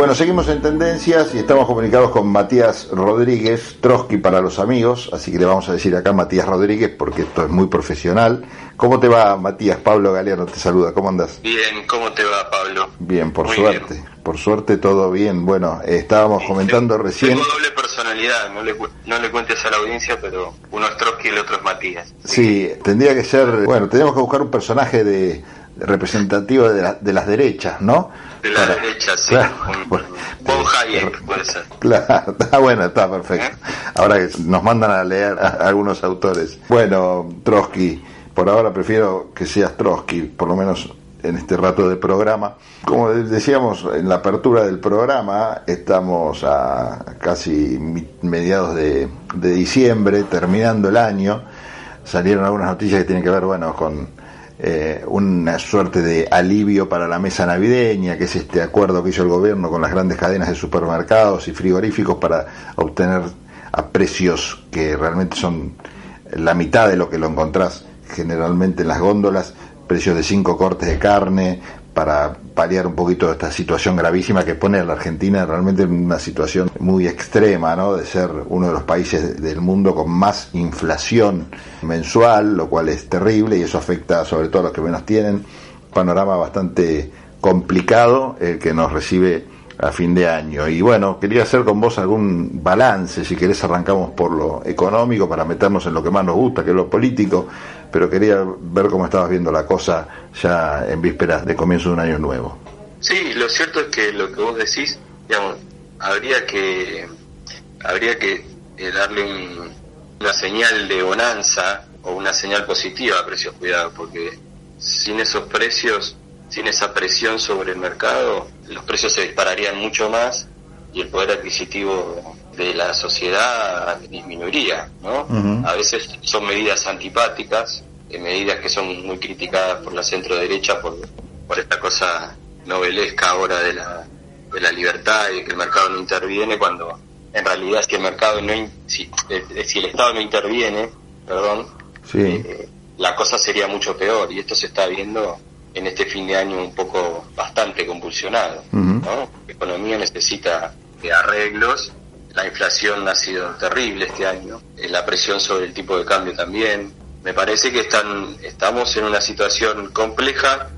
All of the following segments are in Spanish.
Bueno, seguimos en tendencias y estamos comunicados con Matías Rodríguez, Trotsky para los amigos, así que le vamos a decir acá Matías Rodríguez porque esto es muy profesional. ¿Cómo te va, Matías? Pablo Galeano te saluda, ¿cómo andas? Bien, ¿cómo te va, Pablo? Bien, por suerte, por suerte todo bien. Bueno, estábamos comentando recién... Tengo doble personalidad, no le, no le cuentes a la audiencia, pero uno es Trotsky y el otro es Matías. Sí, tendría que ser, bueno, tenemos que buscar un personaje de representativo de, de las derechas, ¿no? De la derecha, sí. Claro, Bon Hayek, puede ser. Claro, está bueno, está perfecto. ¿Eh? Ahora que nos mandan a leer a algunos autores. Bueno, Trotsky, por ahora prefiero que seas Trotsky, por lo menos en este rato de programa. Como decíamos en la apertura del programa, estamos a casi mediados de, de diciembre, terminando el año. Salieron algunas noticias que tienen que ver, bueno, con eh, una suerte de alivio para la mesa navideña, que es este acuerdo que hizo el gobierno con las grandes cadenas de supermercados y frigoríficos para obtener a precios que realmente son la mitad de lo que lo encontrás generalmente en las góndolas, precios de cinco cortes de carne, para paliar un poquito esta situación gravísima que pone a la Argentina realmente en una situación muy extrema, ¿no? De ser uno de los países del mundo con más inflación mensual, lo cual es terrible y eso afecta sobre todo a los que menos tienen. Panorama bastante complicado el que nos recibe a fin de año. Y bueno, quería hacer con vos algún balance, si querés arrancamos por lo económico para meternos en lo que más nos gusta, que es lo político, pero quería ver cómo estabas viendo la cosa ya en vísperas de comienzo de un año nuevo. Sí, lo cierto es que lo que vos decís, digamos, habría que habría que eh, darle una señal de bonanza o una señal positiva a precios cuidados, porque sin esos precios, sin esa presión sobre el mercado, los precios se dispararían mucho más y el poder adquisitivo de la sociedad disminuiría, ¿no? A veces son medidas antipáticas, medidas que son muy criticadas por la centro derecha por, por esta cosa novelesca ahora de la, de la libertad y de que el mercado no interviene cuando en realidad si el mercado no si, eh, si el Estado no interviene, perdón, eh, la cosa sería mucho peor y esto se está viendo en este fin de año un poco bastante convulsionado. La economía necesita de arreglos, la inflación ha sido terrible este año, eh, la presión sobre el tipo de cambio también. Me parece que están, estamos en una situación compleja,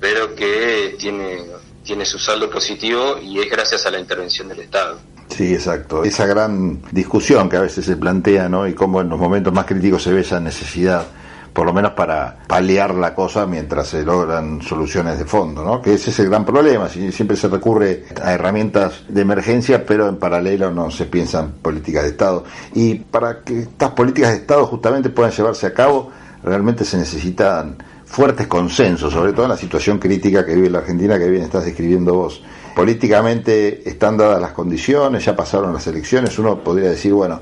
pero que tiene, tiene su saldo positivo y es gracias a la intervención del Estado. Sí, exacto. Esa gran discusión que a veces se plantea, ¿no? Y cómo en los momentos más críticos se ve esa necesidad por lo menos para paliar la cosa mientras se logran soluciones de fondo, ¿no? Que ese es el gran problema, siempre se recurre a herramientas de emergencia, pero en paralelo no se piensan políticas de Estado. Y para que estas políticas de Estado justamente puedan llevarse a cabo, realmente se necesitan fuertes consensos, sobre todo en la situación crítica que vive la Argentina, que bien estás describiendo vos. Políticamente están dadas las condiciones, ya pasaron las elecciones, uno podría decir, bueno,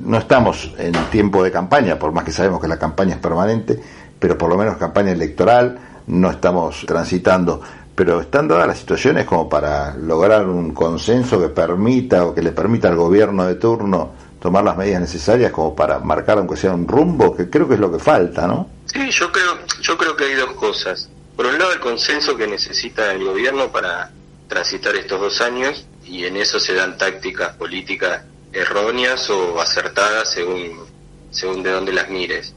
no estamos en tiempo de campaña, por más que sabemos que la campaña es permanente, pero por lo menos campaña electoral no estamos transitando. Pero están dadas las situaciones como para lograr un consenso que permita o que le permita al gobierno de turno tomar las medidas necesarias como para marcar aunque sea un rumbo, que creo que es lo que falta, ¿no? Sí, yo creo, yo creo que hay dos cosas. Por un lado el consenso que necesita el gobierno para transitar estos dos años y en eso se dan tácticas políticas erróneas o acertadas según, según de dónde las mires.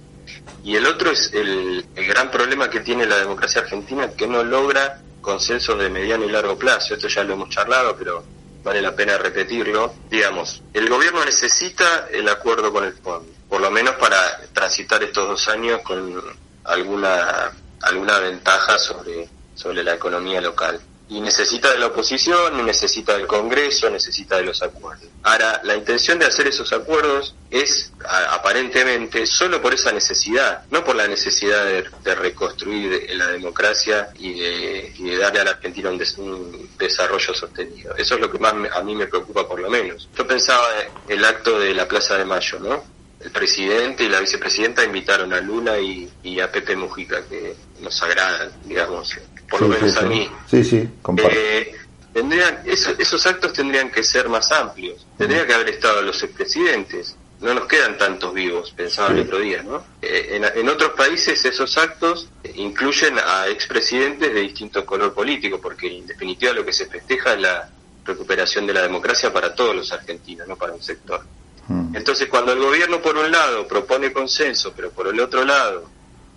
Y el otro es el, el gran problema que tiene la democracia argentina, que no logra consensos de mediano y largo plazo. Esto ya lo hemos charlado, pero vale la pena repetirlo. Digamos, el gobierno necesita el acuerdo con el fondo, por lo menos para transitar estos dos años con alguna, alguna ventaja sobre, sobre la economía local y necesita de la oposición, necesita del Congreso, necesita de los acuerdos. Ahora, la intención de hacer esos acuerdos es aparentemente solo por esa necesidad, no por la necesidad de, reconstruir la democracia y de, darle a la Argentina un, un, desarrollo sostenido. Eso es lo que más a mí me preocupa por lo menos. Yo pensaba el acto de la Plaza de Mayo, ¿no? El presidente y la vicepresidenta invitaron a Lula y, y a Pepe Mujica, que nos agradan, digamos, por lo menos a mí. Sí, sí, eh, tendrían, esos actos tendrían que ser más amplios. Tendría que haber estado los expresidentes. No nos quedan tantos vivos, pensaba el otro día, ¿no? Eh, en, otros países esos actos incluyen a expresidentes de distinto color político, porque en definitiva lo que se festeja es la, recuperación de la democracia para todos los argentinos, no para un sector. Entonces, cuando el gobierno, por un lado, propone consenso, pero por el otro lado,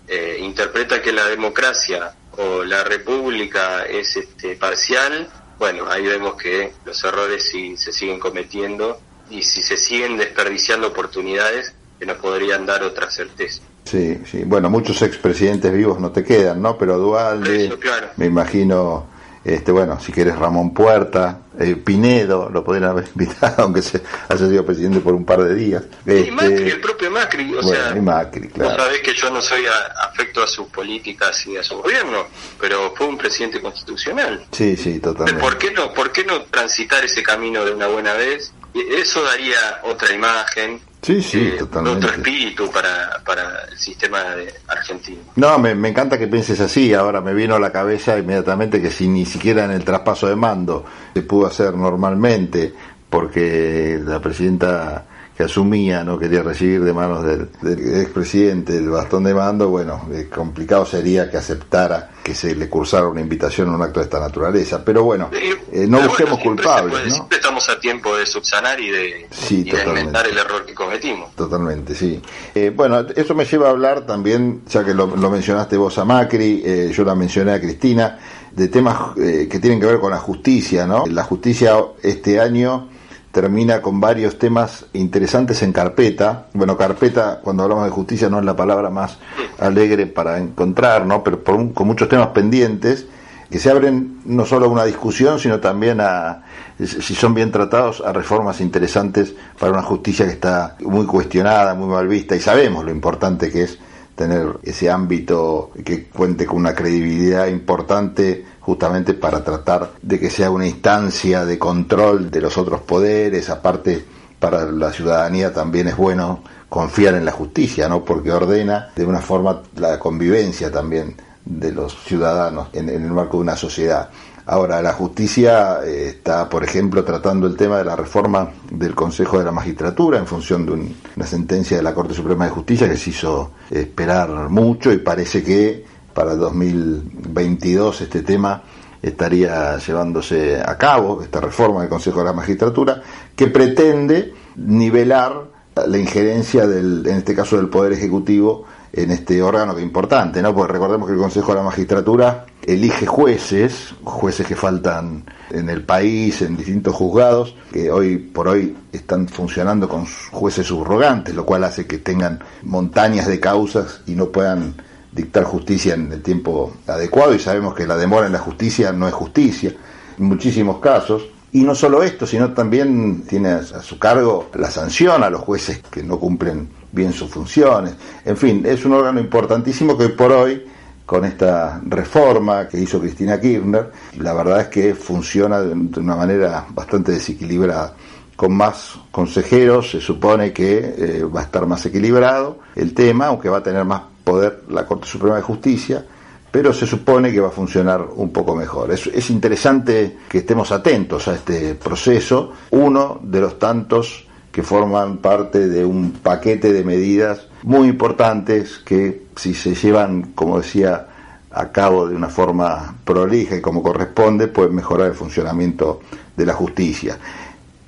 eh, interpreta que la democracia o la república es este, parcial, bueno, ahí vemos que los errores sí se siguen cometiendo y si se siguen desperdiciando oportunidades que nos podrían dar otra certeza. Sí, sí. Bueno, muchos expresidentes vivos no te quedan, ¿no? Pero Dualde, me imagino este, bueno, si quieres Ramón Puerta, eh, Pinedo, lo podrían haber invitado, aunque se haya sido presidente por un par de días. y Macri, este, el propio Macri, o sea, Macri, claro. vos sabés que yo no soy afecto a sus políticas y a su gobierno, pero fue un presidente constitucional. Sí, sí, totalmente. ¿Por qué no, por qué no transitar ese camino de una buena vez? Eso daría otra imagen, Sí, sí, eh, totalmente. Otro espíritu para, para el sistema de argentino. No, me, me, encanta que pienses así. Ahora me vino a la cabeza inmediatamente que si ni siquiera en el traspaso de mando se pudo hacer normalmente, porque la presidenta que asumía no quería recibir de manos del, del expresidente el bastón de mando, bueno, eh, complicado sería que aceptara que se le cursara una invitación a un acto de esta naturaleza. Pero bueno, eh, no busquemos culpables. Siempre estamos a tiempo de subsanar y de, sí, enmendar el error que cometimos. Totalmente, sí. Eh, bueno, eso me lleva a hablar también, ya que lo, mencionaste vos a Macri, yo la mencioné a Cristina, de temas que tienen que ver con la justicia, ¿no? La justicia este año termina con varios temas interesantes en carpeta. Bueno, carpeta, cuando hablamos de justicia, no es la palabra más alegre para encontrar, ¿no? Pero con muchos temas pendientes que se abren no solo a una discusión, sino también a, si son bien tratados, a reformas interesantes para una justicia que está muy cuestionada, muy mal vista, y sabemos lo importante que es tener ese ámbito que cuente con una credibilidad importante justamente para tratar de que sea una instancia de control de los otros poderes, aparte para la ciudadanía también es bueno confiar en la justicia, ¿no? Porque ordena de una forma la convivencia también de los ciudadanos en, el marco de una sociedad. Ahora, la justicia eh, está, por ejemplo, tratando el tema de la reforma del Consejo de la Magistratura en función de una sentencia de la Corte Suprema de Justicia que se hizo esperar mucho y parece que para el 2022 este tema estaría llevándose a cabo, esta reforma del Consejo de la Magistratura, que pretende nivelar la injerencia del, en este caso del Poder Ejecutivo en este órgano que es importante, ¿no? Porque recordemos que el Consejo de la Magistratura elige jueces, jueces que faltan en el país, en distintos juzgados, que hoy por hoy están funcionando con jueces subrogantes, lo cual hace que tengan montañas de causas y no puedan dictar justicia en el tiempo adecuado y sabemos que la demora en la justicia no es justicia en muchísimos casos. Y no solo esto, sino también tiene a su cargo la sanción a los jueces que no cumplen bien sus funciones. En fin, es un órgano importantísimo que hoy por hoy, con esta reforma que hizo Cristina Kirchner, la verdad es que funciona de una manera bastante desequilibrada con más consejeros se supone que eh, va a estar más equilibrado el tema, aunque va a tener más poder la Corte Suprema de Justicia, pero se supone que va a funcionar un poco mejor. Es, es interesante que estemos atentos a este proceso, uno de los tantos que forman parte de un paquete de medidas muy importantes que si se llevan, como decía, a cabo de una forma prolija y como corresponde, pueden mejorar el funcionamiento de la justicia.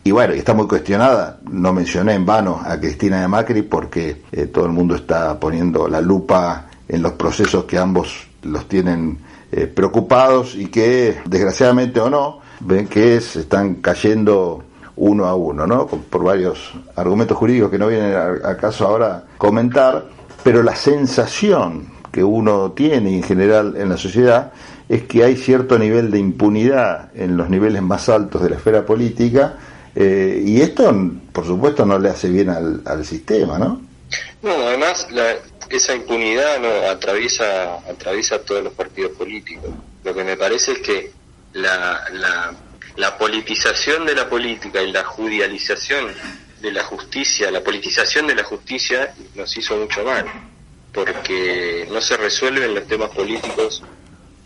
Y bueno, está muy cuestionada, no mencioné en vano a Cristina de Macri porque eh, todo el mundo está poniendo la lupa en los procesos que ambos los tienen eh, preocupados y que, desgraciadamente o no, ven que se están cayendo uno a uno, ¿no? Por varios argumentos jurídicos que no vienen a caso ahora comentar, pero la sensación que uno tiene en general en la sociedad es que hay cierto nivel de impunidad en los niveles más altos de la esfera política eh, y esto, por supuesto, no le hace bien al, al sistema, ¿no? No, además, la, esa impunidad no atraviesa, atraviesa todos los partidos políticos. Lo que me parece es que la, la, la politización de la política y la judicialización de la justicia, la politización de la justicia nos hizo mucho mal, porque no se resuelven los temas políticos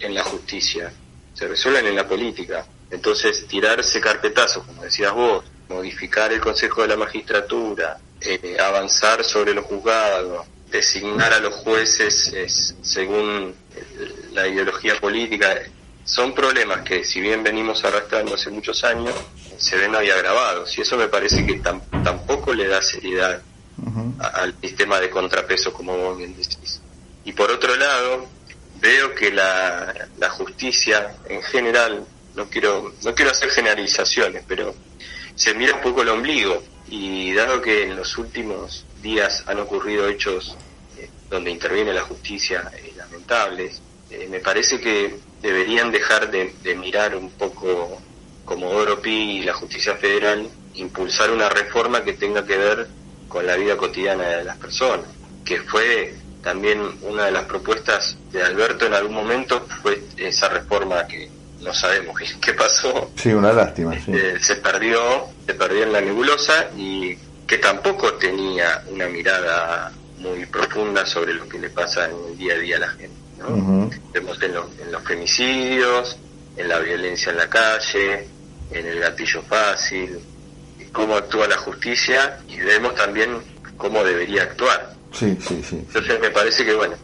en la justicia, se resuelven en la política. Entonces, tirarse carpetazos, como decías vos, modificar el Consejo de la Magistratura, eh, avanzar sobre los juzgados, designar a los jueces según la ideología política, son problemas que si bien venimos arrastrando hace muchos años, se ven hoy agravados y eso me parece que tampoco le da seriedad al sistema de contrapeso como vos bien decís. Y por otro lado, veo que la, la justicia en general, no quiero, no quiero hacer generalizaciones, pero se mira un poco el ombligo. Y dado que en los últimos días han ocurrido hechos eh, donde interviene la justicia eh, lamentables, eh, me parece que deberían dejar de, mirar un poco como Oropi y la justicia federal, impulsar una reforma que tenga que ver con la vida cotidiana de las personas, que fue también una de las propuestas de Alberto en algún momento, fue esa reforma que no sabemos qué, pasó. Sí, una lástima. Eh, se perdió, se perdió en la nebulosa y que tampoco tenía una mirada muy profunda sobre lo que le pasa en el día a día a la gente. Vemos en, en los femicidios, en la violencia en la calle, en el gatillo fácil, cómo actúa la justicia y vemos también cómo debería actuar. Sí, sí, sí. Entonces me parece que, bueno,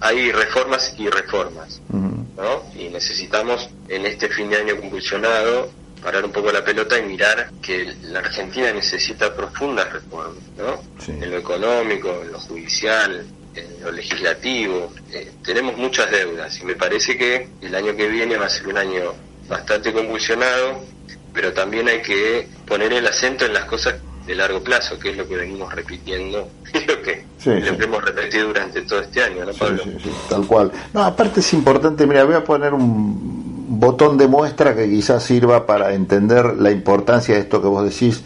hay reformas y reformas, ¿no? Y necesitamos en este fin de año convulsionado parar un poco la pelota y mirar que la Argentina necesita profundas reformas, ¿no? En lo económico, en lo judicial, en lo legislativo. Eh, tenemos muchas deudas y me parece que el año que viene va a ser un año bastante convulsionado, pero también hay que poner el acento en las cosas de largo plazo, que es lo que venimos repitiendo lo que, hemos repetido durante todo este año, ¿no, Pablo? Sí, tal cual. No, aparte es importante, mira, voy a poner un botón de muestra que quizás sirva para entender la importancia de esto que vos decís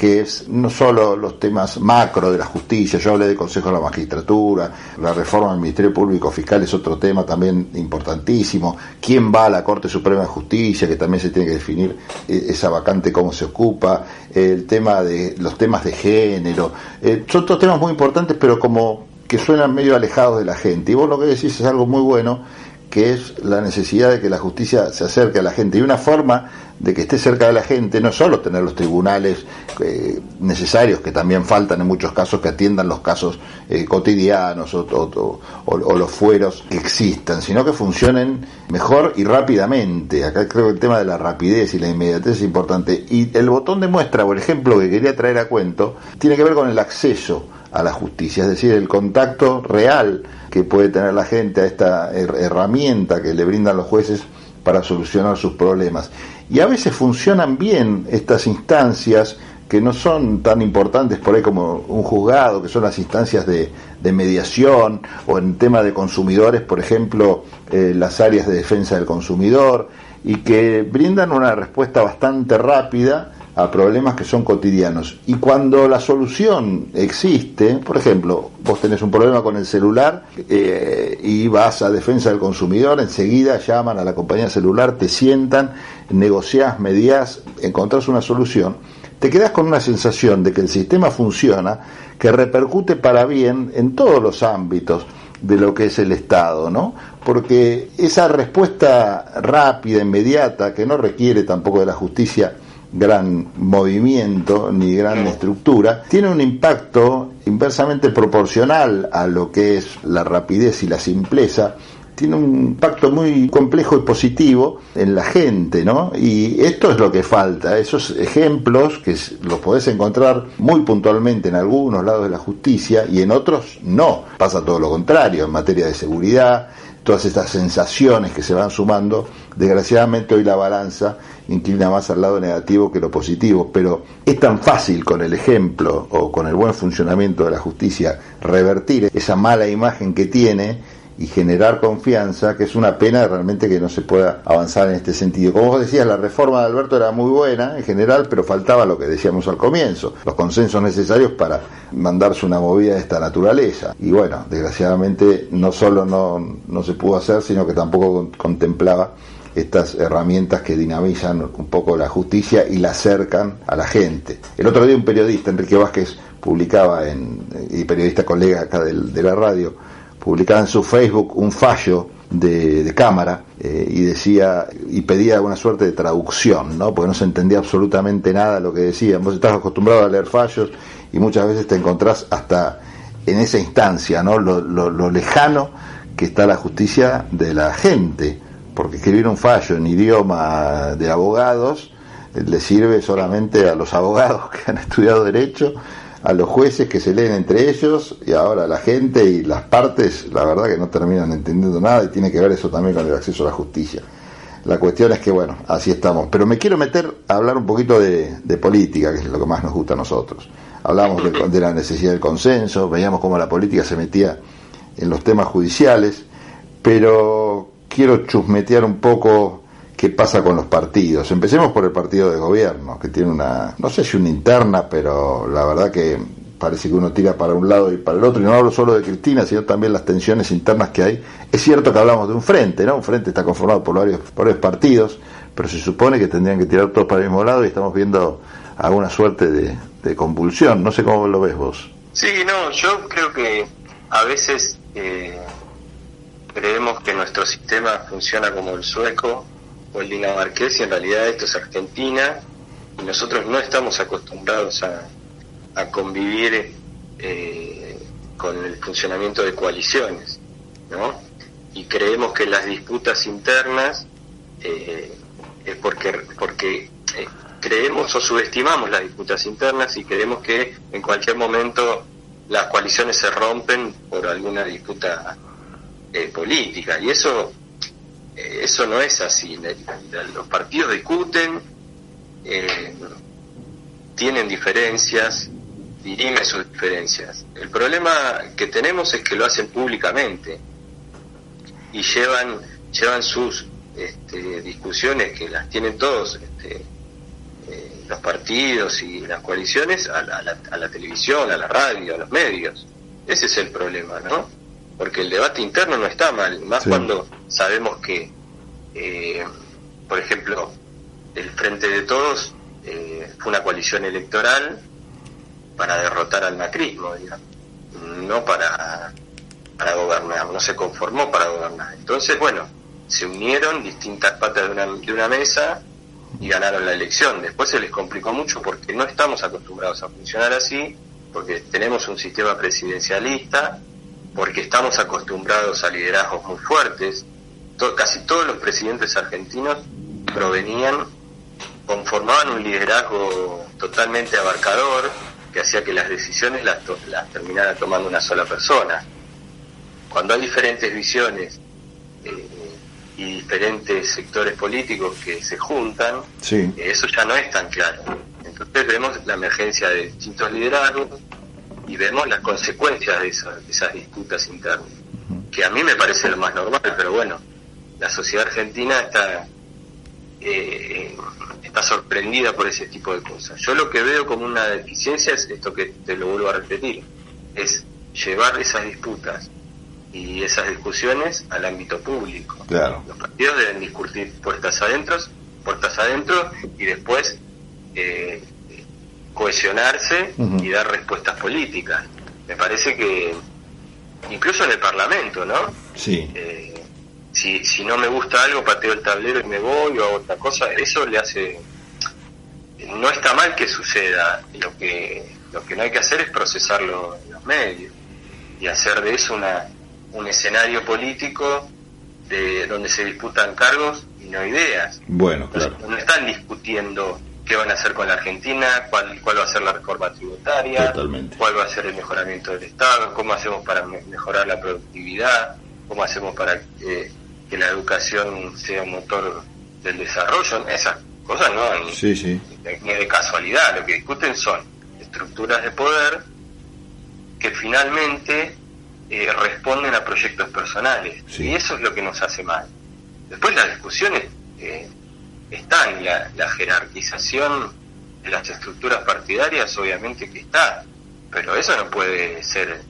que es no solo los temas macro de la justicia, yo hablé de Consejo de la Magistratura, la reforma del Ministerio Público Fiscal es otro tema también importantísimo, quién va a la Corte Suprema de Justicia, que también se tiene que definir eh, esa vacante, cómo se ocupa, el tema de los temas de género, eh, son todos temas muy importantes, pero como que suenan medio alejados de la gente. Y vos lo que decís es algo muy bueno, que es la necesidad de que la justicia se acerque a la gente. Y una forma de que esté cerca de la gente no solo tener los tribunales eh, necesarios, que también faltan en muchos casos, que atiendan los casos eh, cotidianos o, los fueros que existan, sino que funcionen mejor y rápidamente. Acá creo que el tema de la rapidez y la inmediatez es importante. Y el botón de muestra, por ejemplo, que quería traer a cuento, tiene que ver con el acceso a la justicia, es decir, el contacto real que puede tener la gente a esta herramienta que le brindan los jueces para solucionar sus problemas. Y a veces funcionan bien estas instancias que no son tan importantes por ahí como un juzgado, que son las instancias de, mediación o en tema de consumidores, por ejemplo, eh, las áreas de defensa del consumidor, y que brindan una respuesta bastante rápida a problemas que son cotidianos. Y cuando la solución existe, por ejemplo, vos tenés un problema con el celular eh, y vas a defensa del consumidor, enseguida llaman a la compañía celular, te sientan, negociás, mediás, encontrás una solución, te quedás con una sensación de que el sistema funciona, que repercute para bien en todos los ámbitos de lo que es el Estado, ¿no? Porque esa respuesta rápida, inmediata, que no requiere tampoco de la justicia gran movimiento ni gran estructura, tiene un impacto inversamente proporcional a lo que es la rapidez y la simpleza, tiene un impacto muy complejo y positivo en la gente, ¿no? Y esto es lo que falta, esos ejemplos que los podés encontrar muy puntualmente en algunos lados de la justicia y en otros no. Pasa todo lo contrario en materia de seguridad, todas estas sensaciones que se van sumando, desgraciadamente hoy la balanza inclina más al lado negativo que lo positivo, pero es tan fácil con el ejemplo o con el buen funcionamiento de la justicia revertir esa mala imagen que tiene y generar confianza, que es una pena realmente que no se pueda avanzar en este sentido. Como vos decías, la reforma de Alberto era muy buena en general, pero faltaba lo que decíamos al comienzo, los consensos necesarios para mandarse una movida de esta naturaleza. Y bueno, desgraciadamente no solo no, no se pudo hacer, sino que tampoco contemplaba estas herramientas que dinamizan un poco la justicia y la acercan a la gente. El otro día un periodista, Enrique Vázquez, publicaba, en, y periodista colega acá de, la radio, publicaba en su Facebook un fallo de, cámara eh, y decía y pedía una suerte de traducción, ¿no? porque no se entendía absolutamente nada de lo que decía. Vos estás acostumbrado a leer fallos y muchas veces te encontrás hasta en esa instancia, ¿no? lo, lo lejano que está la justicia de la gente porque escribir un fallo en idioma de abogados eh, le sirve solamente a los abogados que han estudiado derecho, a los jueces que se leen entre ellos y ahora la gente y las partes, la verdad que no terminan entendiendo nada y tiene que ver eso también con el acceso a la justicia. La cuestión es que, bueno, así estamos. Pero me quiero meter a hablar un poquito de, política, que es lo que más nos gusta a nosotros. Hablamos de, de la necesidad del consenso, veíamos cómo la política se metía en los temas judiciales, pero quiero chusmetear un poco qué pasa con los partidos. Empecemos por el partido de gobierno, que tiene una, no sé si una interna, pero la verdad que parece que uno tira para un lado y para el otro, y no hablo solo de Cristina, sino también las tensiones internas que hay. Es cierto que hablamos de un frente, ¿no? Un frente está conformado por varios, varios partidos, pero se supone que tendrían que tirar todos para el mismo lado y estamos viendo alguna suerte de, de convulsión. No sé cómo lo ves vos. Sí, no, yo creo que a veces eh, creemos que nuestro sistema funciona como el sueco o el dinamarqués y en realidad esto es Argentina y nosotros no estamos acostumbrados a, a convivir eh, con el funcionamiento de coaliciones, ¿no? Y creemos que las disputas internas eh, es porque, porque eh, creemos o subestimamos las disputas internas y creemos que en cualquier momento las coaliciones se rompen por alguna disputa política y eso eso no es así. Los partidos discuten, tienen diferencias, dirime sus diferencias. El problema que tenemos es que lo hacen públicamente y llevan llevan sus este, discusiones que las tienen todos este, eh, los partidos y las coaliciones a la, a la, televisión, a la radio, a los medios. Ese es el problema, ¿no? Porque el debate interno no está mal, más cuando sabemos que, eh, por ejemplo, el Frente de Todos eh, fue una coalición electoral para derrotar al macrismo, digamos, no para, para gobernar, no se conformó para gobernar. Entonces, bueno, se unieron distintas patas de una, de una mesa y ganaron la elección. Después se les complicó mucho porque no estamos acostumbrados a funcionar así, porque tenemos un sistema presidencialista, porque estamos acostumbrados a liderazgos muy fuertes. casi todos los presidentes argentinos provenían, conformaban un liderazgo totalmente abarcador, que hacía que las decisiones las, las terminara tomando una sola persona. Cuando hay diferentes visiones eh, y diferentes sectores políticos que se juntan, eh, eso ya no es tan claro. Entonces vemos la emergencia de distintos liderazgos y vemos las consecuencias de, esas, disputas internas, que a mí me parece lo más normal, pero bueno, la sociedad argentina está eh, está sorprendida por ese tipo de cosas. Yo lo que veo como una deficiencia es esto que te lo vuelvo a repetir, es llevar esas disputas y esas discusiones al ámbito público. Los partidos deben discutir puertas adentro, puertas adentro y después eh, cohesionarse y dar respuestas políticas. Me parece que incluso en el Parlamento, ¿no? Sí. Eh, si, si no me gusta algo, pateo el tablero y me voy o hago otra cosa, eso le hace... No está mal que suceda, lo que, lo que no hay que hacer es procesarlo en los medios y hacer de eso una, un escenario político de donde se disputan cargos y no ideas. Bueno, claro. No están discutiendo qué van a hacer con la Argentina, cuál, cuál va a ser la reforma tributaria, cuál va a ser el mejoramiento del Estado, cómo hacemos para mejorar la productividad, cómo hacemos para eh, que la educación sea un motor del desarrollo, esas cosas no ni, sí, ni de casualidad, lo que discuten son estructuras de poder que finalmente eh, responden a proyectos personales. Y eso es lo que nos hace mal. Después las discusiones eh, están, la, la jerarquización de las estructuras partidarias obviamente que está, pero eso no puede ser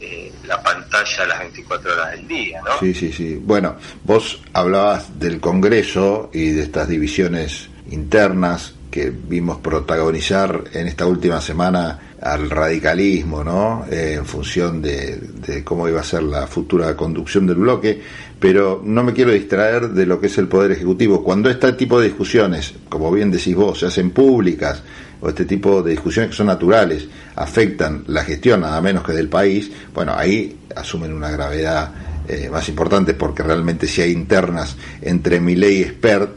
eh, la pantalla las 24 horas del día, ¿no? Sí, sí, sí. Bueno, vos hablabas del Congreso y de estas divisiones internas que vimos protagonizar en esta última semana al radicalismo, ¿no? Eh, en función de, de, cómo iba a ser la futura conducción del bloque, pero no me quiero distraer de lo que es el Poder Ejecutivo. Cuando este tipo de discusiones, como bien decís vos, se hacen públicas, o este tipo de discusiones que son naturales afectan la gestión nada menos que del país, bueno, ahí asumen una gravedad eh, más importantes, porque realmente si hay internas entre Milei y Spert,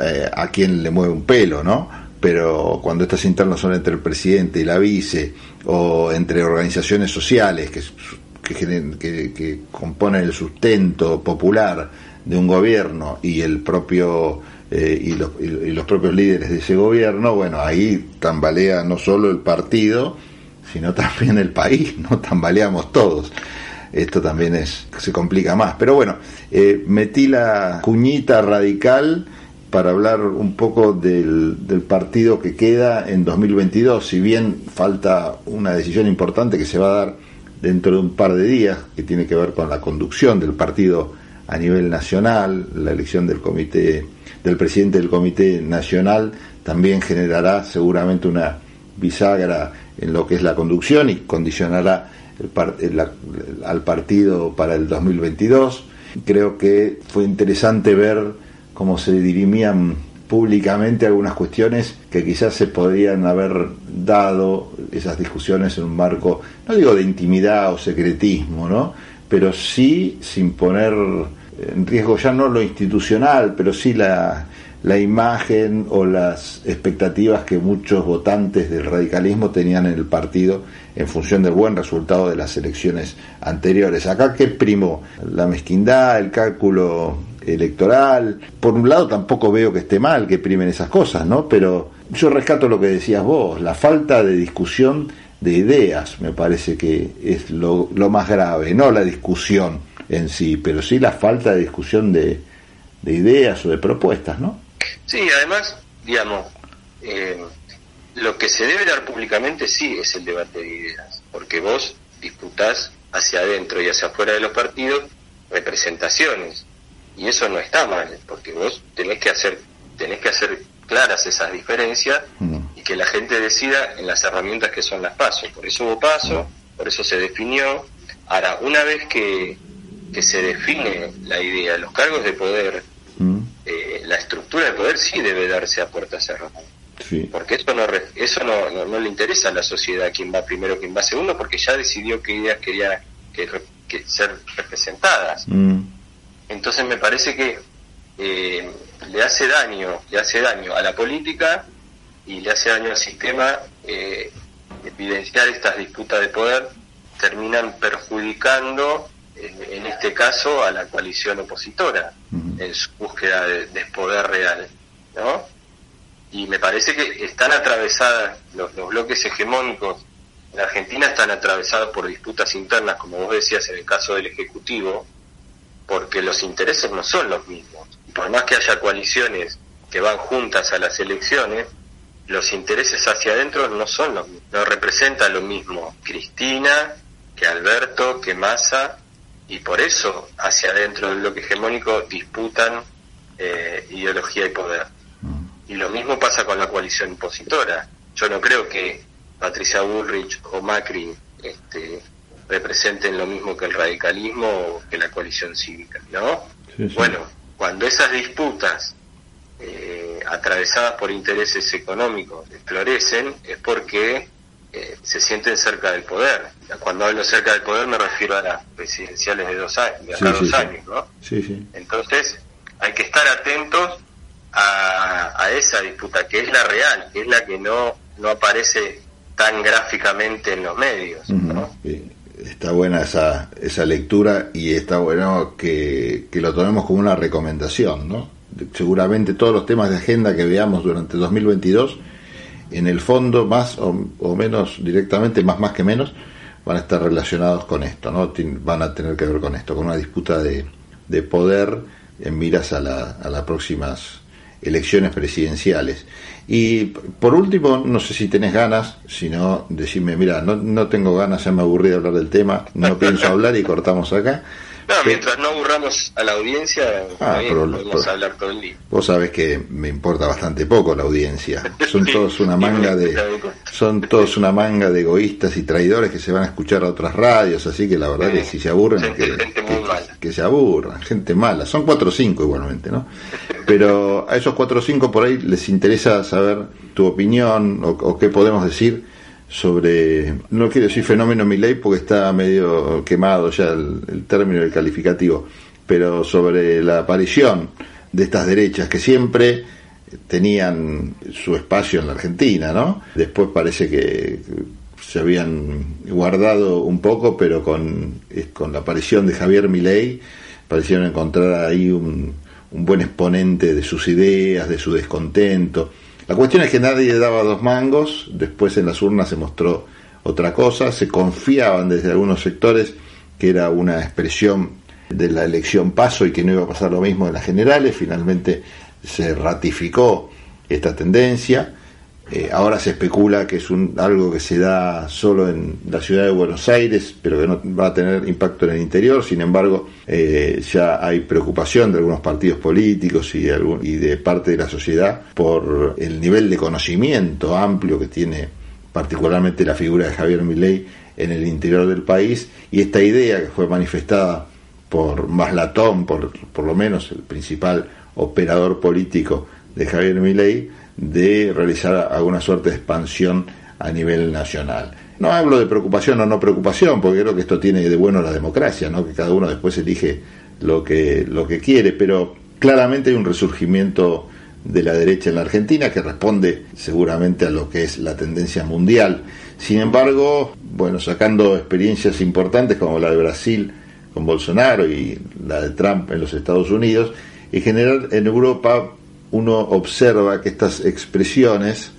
eh, a quién le mueve un pelo, ¿no? Pero cuando estas internas son entre el presidente y la vice, o entre organizaciones sociales que, que, que componen el sustento popular de un gobierno y el propio eh, y, los, y, los, propios líderes de ese gobierno, bueno, ahí tambalea no solo el partido, sino también el país, ¿no? Tambaleamos todos. Esto también es, se complica más. Pero bueno, eh, metí la cuñita radical para hablar un poco del, partido que queda en 2022, si bien falta una decisión importante que se va a dar dentro de un par de días, que tiene que ver con la conducción del partido a nivel nacional, la elección del comité del presidente del Comité Nacional también generará seguramente una bisagra en lo que es la conducción y condicionará al partido para el 2022. Creo que fue interesante ver cómo se dirimían públicamente algunas cuestiones que quizás se podrían haber dado esas discusiones en un marco, no digo de intimidad o secretismo, ¿no? pero sí sin poner en riesgo ya no lo institucional, pero sí la, la imagen o las expectativas que muchos votantes del radicalismo tenían en el partido en función del buen resultado de las elecciones anteriores. Acá que primó la mezquindad, el cálculo electoral. Por un lado tampoco veo que esté mal que primen esas cosas, ¿no? Pero yo rescato lo que decías vos, la falta de discusión de ideas me parece que es lo, más grave, no la discusión en sí, pero sí la falta de discusión de, de ideas o de propuestas, ¿no? Sí, además, digamos, eh, lo que se debe dar públicamente sí es el debate de ideas, porque vos disputás hacia adentro y hacia afuera de los partidos representaciones, y eso no está mal, porque vos tenés que hacer, tenés que hacer claras esas diferencias mm. y que la gente decida en las herramientas que son las pasos. Por eso hubo paso, por eso se definió. Ahora, una vez que que se define la idea, los cargos de poder, mm. eh, la estructura de poder sí debe darse a puerta cerrada. Porque eso no eso no, no, le interesa a la sociedad quién va primero, quién va segundo, porque ya decidió qué ideas quería que, ser representadas. Mm. Entonces me parece que eh, le hace daño, le hace daño a la política y le hace daño al sistema eh, evidenciar estas disputas de poder terminan perjudicando en, este caso a la coalición opositora en su búsqueda de, poder real, ¿no? Y me parece que están atravesadas, los, bloques hegemónicos en Argentina están atravesados por disputas internas, como vos decías en el caso del Ejecutivo, porque los intereses no son los mismos. Por más que haya coaliciones que van juntas a las elecciones, los intereses hacia adentro no son los mismos, no representan lo mismo Cristina que Alberto, que Massa y por eso hacia adentro del bloque hegemónico disputan eh, ideología y poder. Mm. Y lo mismo pasa con la coalición impositora. Yo no creo que Patricia Bullrich o Macri este, representen lo mismo que el radicalismo o que la coalición cívica, ¿no? Bueno, cuando esas disputas eh, atravesadas por intereses económicos florecen es porque eh, se sienten cerca del poder. Cuando hablo cerca del poder me refiero a las presidenciales de dos años, de dos años, ¿no? Entonces hay que estar atentos a, esa disputa, que es la real, que es la que no, no aparece tan gráficamente en los medios, Está buena esa, esa lectura y está bueno que, que lo tomemos como una recomendación, ¿no? Seguramente todos los temas de agenda que veamos durante 2022 en el fondo, más o, menos directamente, más más que menos, van a estar relacionados con esto, ¿no? van a tener que ver con esto, con una disputa de, de poder en miras a, la, a las próximas elecciones presidenciales. Y por último, no sé si tenés ganas, sino decirme, mira, no, no tengo ganas, ya me aburrí de hablar del tema, no pienso hablar y cortamos acá. No, mientras no aburramos a la audiencia, ah, podemos hablar todo el día. Vos sabés que me importa bastante poco la audiencia. Son todos una manga de son todos una manga de egoístas y traidores que se van a escuchar a otras radios, así que la verdad es que si se aburren, que, se aburran, gente mala. Son cuatro o cinco igualmente, ¿no? Pero a esos cuatro o cinco por ahí les interesa saber tu opinión o qué podemos decir sobre, no quiero decir fenómeno Milei porque está medio quemado ya el, término el calificativo, pero sobre la aparición de estas derechas que siempre tenían su espacio en la Argentina, ¿no? Después parece que se habían guardado un poco, pero con, con la aparición de Javier Milei parecieron encontrar ahí un, un buen exponente de sus ideas, de su descontento. La cuestión es que nadie daba dos mangos, después en las urnas se mostró otra cosa, se confiaban desde algunos sectores que era una expresión de la elección paso y que no iba a pasar lo mismo en las generales, finalmente se ratificó esta tendencia, eh, ahora se especula que es un, algo que se da solo en la ciudad de Buenos Aires, pero que no va a tener impacto en el interior. Sin embargo, eh, ya hay preocupación de algunos partidos políticos y, y de parte de la sociedad por el nivel de conocimiento amplio que tiene particularmente la figura de Javier Milei en el interior del país y esta idea que fue manifestada por Maslatón, por, por lo menos el principal operador político de Javier Milei, de realizar alguna suerte de expansión a nivel nacional. No hablo de preocupación o no preocupación, porque creo que esto tiene de bueno la democracia, ¿no? que cada uno después elige lo que, lo que quiere, pero claramente hay un resurgimiento de la derecha en la Argentina que responde seguramente a lo que es la tendencia mundial. Sin embargo, bueno, sacando experiencias importantes como la de Brasil con Bolsonaro y la de Trump en los Estados Unidos, en general en Europa uno observa que estas expresiones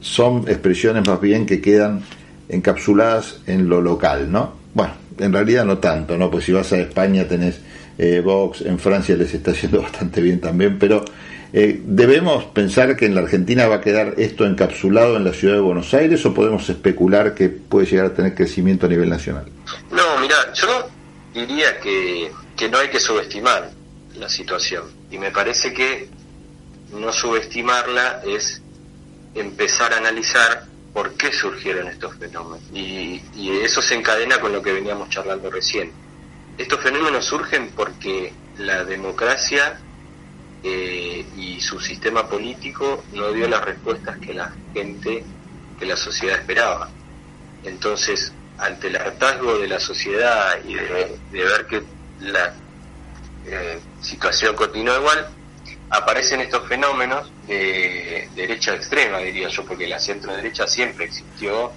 son expresiones más bien que quedan encapsuladas en lo local, ¿no? Bueno, en realidad no tanto, ¿no? Pues si vas a España tenés eh, Vox, en Francia les está yendo bastante bien también, pero eh, ¿debemos pensar que en la Argentina va a quedar esto encapsulado en la ciudad de Buenos Aires o podemos especular que puede llegar a tener crecimiento a nivel nacional? No, mira, yo diría que, que no hay que subestimar la situación y me parece que no subestimarla es empezar a analizar por qué surgieron estos fenómenos. Y, eso se encadena con lo que veníamos charlando recién. Estos fenómenos surgen porque la democracia eh, y su sistema político no dio las respuestas que la gente, que la sociedad esperaba. Entonces, ante el hartazgo de la sociedad y de, ver que la eh, situación continúa igual, aparecen estos fenómenos de derecha extrema, diría yo, porque la centro derecha siempre existió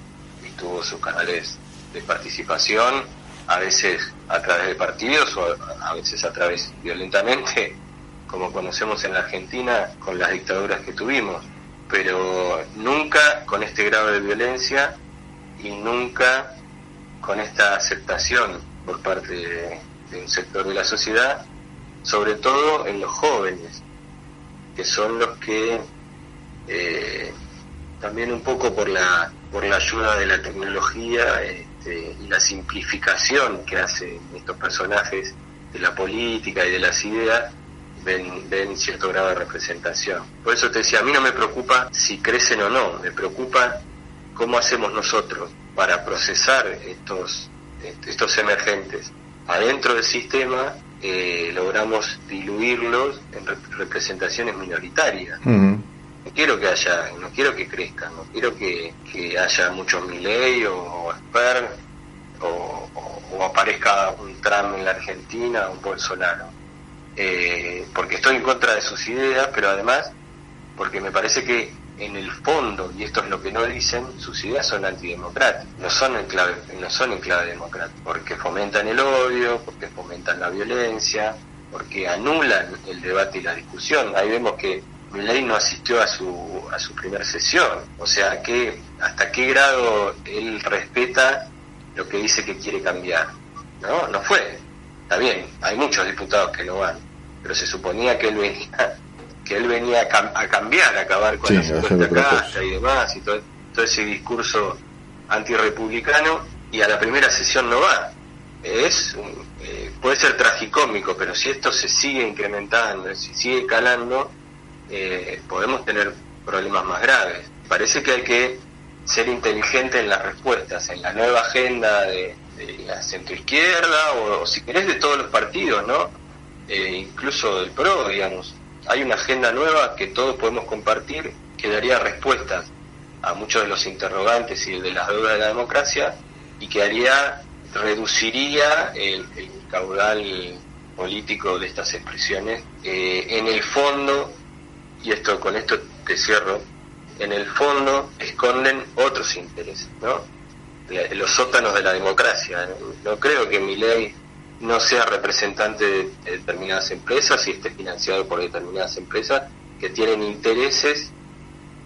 y tuvo sus canales de participación, a veces a través de partidos o a veces a través violentamente, como conocemos en la Argentina con las dictaduras que tuvimos, pero nunca con este grado de violencia y nunca con esta aceptación por parte de, de un sector de la sociedad, sobre todo en los jóvenes, que son los que eh, también un poco por la por la ayuda de la tecnología este, y la simplificación que hacen estos personajes de la política y de las ideas ven, ven cierto grado de representación. Por eso te decía, a mí no me preocupa si crecen o no, me preocupa cómo hacemos nosotros para procesar estos, estos emergentes adentro del sistema eh, logramos diluirlos en representaciones minoritarias. No quiero que haya, no quiero que crezcan, no quiero que, haya muchos Milley o, o o, o, aparezca un Trump en la Argentina, un Bolsonaro. Eh, porque estoy en contra de sus ideas, pero además porque me parece que en el fondo, y esto es lo que no dicen, sus ideas son antidemocráticas, no son en clave, no son en clave democrática, porque fomentan el odio, porque fomentan la violencia, porque anulan el debate y la discusión. Ahí vemos que Milley no asistió a su a su primera sesión, o sea, que hasta qué grado él respeta lo que dice que quiere cambiar. No, no fue. Está bien, hay muchos diputados que no van, pero se suponía que él venía que él venía a, cambiar, a acabar con la supuesta casta y demás, y todo, ese discurso antirrepublicano, y a la primera sesión no va. Es eh, puede ser tragicómico, pero si esto se sigue incrementando, si sigue calando, eh, podemos tener problemas más graves. Parece que hay que ser inteligente en las respuestas, en la nueva agenda de, la centroizquierda, o, o si querés de todos los partidos, ¿no? Eh, incluso del PRO, digamos hay una agenda nueva que todos podemos compartir que daría respuestas a muchos de los interrogantes y de las dudas de la democracia y que haría, reduciría el, caudal político de estas expresiones. Eh, en el fondo, y esto con esto te cierro, en el fondo esconden otros intereses, ¿no? Los sótanos de la democracia. No creo que mi ley no sea representante de determinadas empresas y esté financiado por determinadas empresas que tienen intereses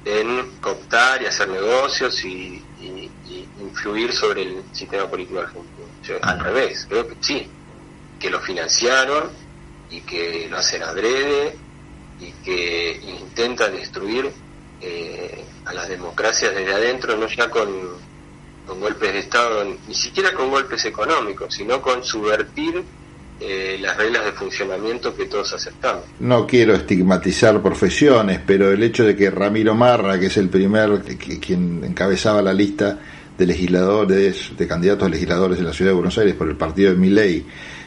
en cooptar y hacer negocios y, influir sobre el sistema político argentino. al revés, creo que sí, que lo financiaron y que lo hacen adrede y que intentan destruir eh, a las democracias desde adentro, no ya con, con golpes de Estado, ni siquiera con golpes económicos, sino con subvertir eh, las reglas de funcionamiento que todos aceptamos. No quiero estigmatizar profesiones, pero el hecho de que Ramiro Marra, que es el primer que, quien encabezaba la lista de legisladores, de candidatos a legisladores en la ciudad de Buenos Aires por el partido de Miley,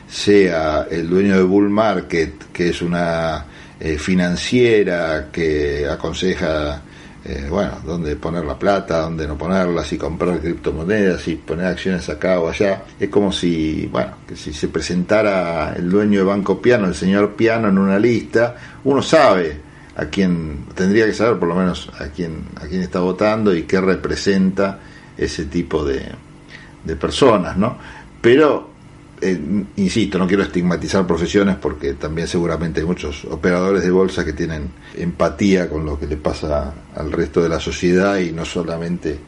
sea el dueño de Bull Market, que es una eh, financiera que aconseja eh, bueno, dónde poner la plata, dónde no ponerla, si comprar criptomonedas, si poner acciones acá o allá. Es como si, bueno, que si se presentara el dueño de Banco Piano, el señor Piano en una lista, uno sabe a quién, tendría que saber por lo menos a quién, a quién está votando y qué representa ese tipo de, de personas, ¿no? Pero eh, insisto, no quiero estigmatizar profesiones porque también seguramente hay muchos operadores de bolsa que tienen empatía con lo que le pasa al resto de la sociedad y no solamente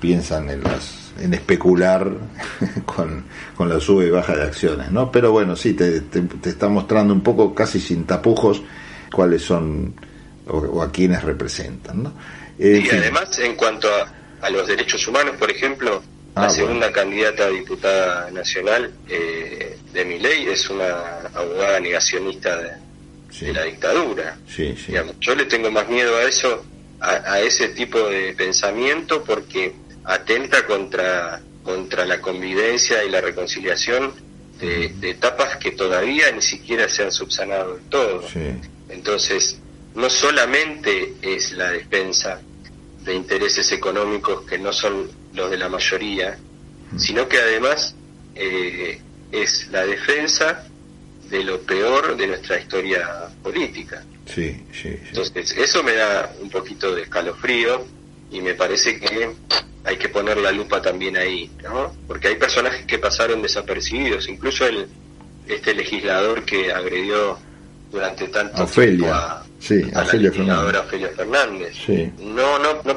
piensan en las en especular con, con la sube y baja de acciones, ¿no? Pero bueno, sí, te, te, está mostrando un poco casi sin tapujos cuáles son o, a quiénes representan, ¿no? y además, en cuanto a los derechos humanos, por ejemplo, la ah, segunda candidata a diputada nacional eh, de mi ley es una abogada negacionista de, la dictadura. yo le tengo más miedo a eso, a, ese tipo de pensamiento, porque atenta contra, contra la convivencia y la reconciliación de, etapas que todavía ni siquiera se han subsanado del todo. Entonces, no solamente es la defensa de intereses económicos que no son los de la mayoría, sino que además eh, es la defensa de lo peor de nuestra historia política. Sí, sí, Entonces, eso me da un poquito de escalofrío y me parece que hay que poner la lupa también ahí, ¿no? Porque hay personajes que pasaron desapercibidos, incluso el este legislador que agredió durante tanto tiempo a, sí, a Fernández. Sí. No, no, no,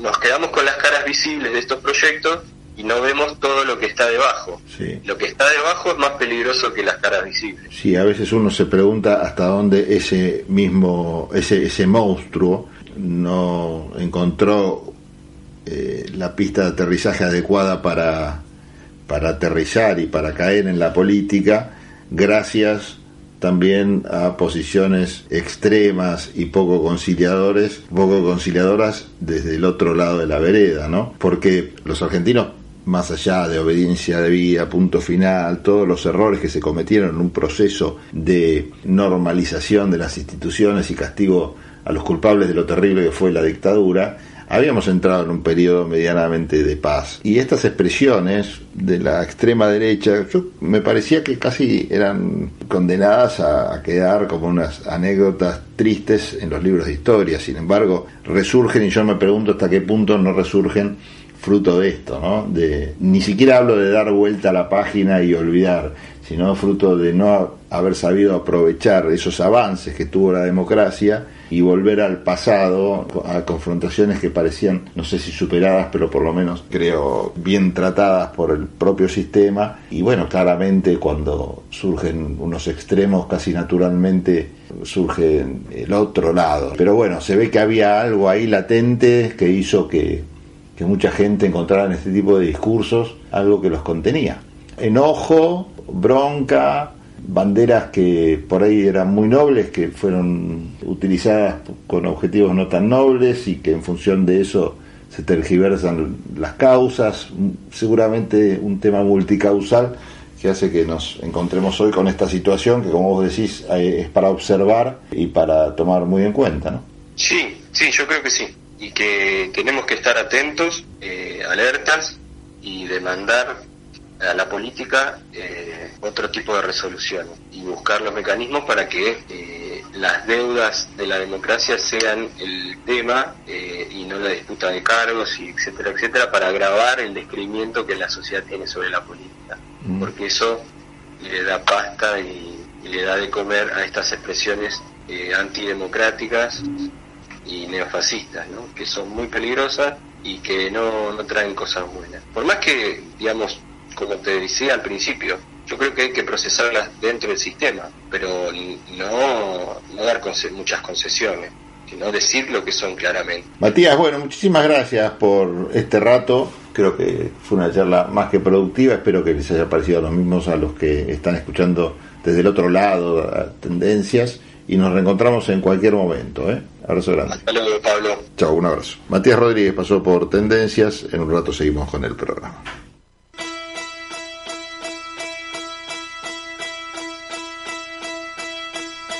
nos quedamos con las caras visibles de estos proyectos y no vemos todo lo que está debajo. Lo que está debajo es más peligroso que las caras visibles. Sí, a veces uno se pregunta hasta dónde ese mismo, ese, ese monstruo no encontró eh, la pista de aterrizaje adecuada para, para aterrizar y para caer en la política gracias también a posiciones extremas y poco conciliadores, poco conciliadoras desde el otro lado de la vereda, ¿no? Porque los argentinos más allá de obediencia de vía, punto final, todos los errores que se cometieron en un proceso de normalización de las instituciones y castigo a los culpables de lo terrible que fue la dictadura, habíamos entrado en un periodo medianamente de paz. Y estas expresiones de la extrema derecha, yo, me parecía que casi eran condenadas a, quedar como unas anécdotas tristes en los libros de historia. Sin embargo, resurgen y yo me pregunto hasta qué punto no resurgen fruto de esto, ¿no? De, ni siquiera hablo de dar vuelta a la página y olvidar, sino fruto de no haber sabido aprovechar esos avances que tuvo la democracia y volver al pasado, a confrontaciones que parecían, no sé si superadas, pero por lo menos creo bien tratadas por el propio sistema. Y bueno, claramente cuando surgen unos extremos, casi naturalmente surge el otro lado. Pero bueno, se ve que había algo ahí latente que hizo que, que mucha gente encontrara en este tipo de discursos algo que los contenía. Enojo, bronca, banderas que por ahí eran muy nobles, que fueron utilizadas con objetivos no tan nobles y que en función de eso se tergiversan las causas, seguramente un tema multicausal que hace que nos encontremos hoy con esta situación que como vos decís eh, es para observar y para tomar muy en cuenta, ¿no? Sí, sí, yo creo que sí. y que tenemos que estar atentos, eh, alertas y demandar a la política eh, otro tipo de resolución y buscar los mecanismos para que eh, las deudas de la democracia sean el tema y no la disputa de cargos y etcétera etcétera para agravar el descreimiento que la sociedad tiene sobre la política mm. porque eso le da pasta y, le da de comer a estas expresiones antidemocráticas y neofascistas, ¿no? que son muy peligrosas y que no, no traen cosas buenas. Por más que, digamos, como te decía al principio, yo creo que hay que procesarlas dentro del sistema, pero no, no dar muchas concesiones, sino decir lo que son claramente. Matías, bueno, muchísimas gracias por este rato. Creo que fue una charla más que productiva. Espero que les haya parecido a los mismos a los que están escuchando desde el otro lado, a tendencias y nos reencontramos en cualquier momento. ¿eh? Abrazo grande. Hasta luego, Pablo. Chao, un abrazo. Matías Rodríguez pasó por Tendencias. En un rato seguimos con el programa.